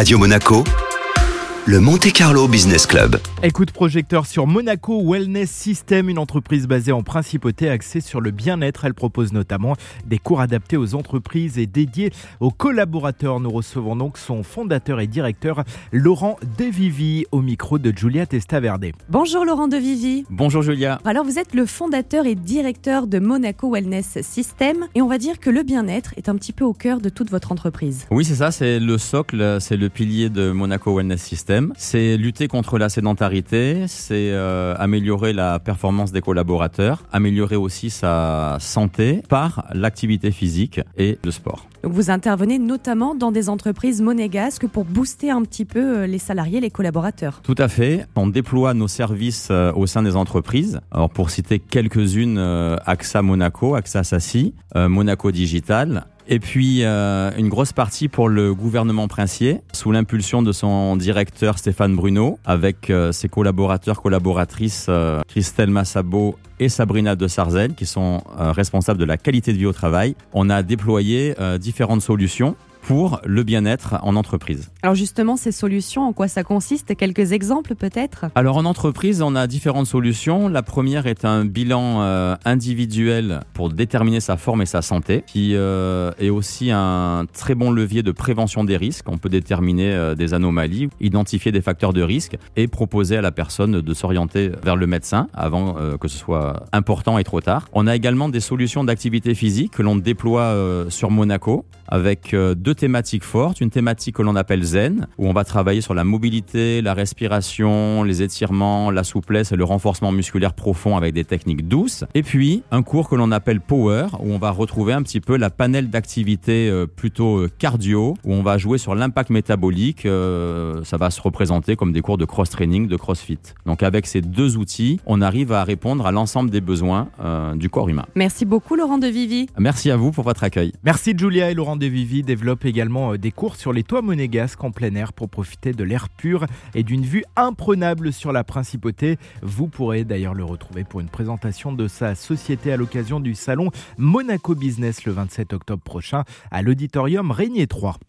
Radio Monaco, le Monte Carlo Business Club. Écoute projecteur sur Monaco Wellness System, une entreprise basée en principauté axée sur le bien-être. Elle propose notamment des cours adaptés aux entreprises et dédiés aux collaborateurs. Nous recevons donc son fondateur et directeur Laurent Devivi au micro de Julia Testaverde. Bonjour Laurent Devivi. Bonjour Julia. Alors vous êtes le fondateur et directeur de Monaco Wellness System et on va dire que le bien-être est un petit peu au cœur de toute votre entreprise. Oui, c'est ça, c'est le socle, c'est le pilier de Monaco Wellness System. C'est lutter contre la sédentarité, c'est euh, améliorer la performance des collaborateurs, améliorer aussi sa santé par l'activité physique et le sport. Donc vous intervenez notamment dans des entreprises monégasques pour booster un petit peu euh, les salariés, les collaborateurs. Tout à fait. On déploie nos services euh, au sein des entreprises. Alors pour citer quelques-unes, AXA Monaco, AXA Sassi, Monaco Digital, et puis euh, une grosse partie pour le gouvernement princier, sous l'impulsion de son directeur Stéphane Bruno, avec euh, ses collaborateurs, collaboratrices euh, Christelle Massabo et Sabrina de Sarzel, qui sont responsables de la qualité de vie au travail. On a déployé différentes solutions pour le bien-être en entreprise. Alors justement, ces solutions, en quoi ça consiste? Quelques exemples peut-être? Alors en entreprise, on a différentes solutions. La première est un bilan euh, individuel pour déterminer sa forme et sa santé, qui euh, est aussi un très bon levier de prévention des risques. On peut déterminer euh, des anomalies, identifier des facteurs de risque et proposer à la personne de s'orienter vers le médecin avant que ce soit important et trop tard. On a également des solutions d'activité physique que l'on déploie sur Monaco avec deux thématiques fortes. Une thématique que l'on appelle zen, où on va travailler sur la mobilité, la respiration, les étirements, la souplesse et le renforcement musculaire profond avec des techniques douces. Et puis, un cours que l'on appelle power, où on va retrouver un petit peu la panel d'activités euh, plutôt euh, cardio, où on va jouer sur l'impact métabolique. Euh, ça va se représenter comme des cours de cross-training, de crossfit. Donc avec ces deux outils, on arrive à répondre à l'ensemble des besoins du corps humain. Merci beaucoup Laurent De Vivi. Merci à vous pour votre accueil. Merci Julia et Laurent De Vivi développent également euh, des cours sur les toits monégasques en plein air pour profiter de l'air pur et d'une vue imprenable sur la principauté. Vous pourrez d'ailleurs le retrouver pour une présentation de sa société à l'occasion du salon Monaco Business le 27 octobre prochain à l'auditorium Régnier 3.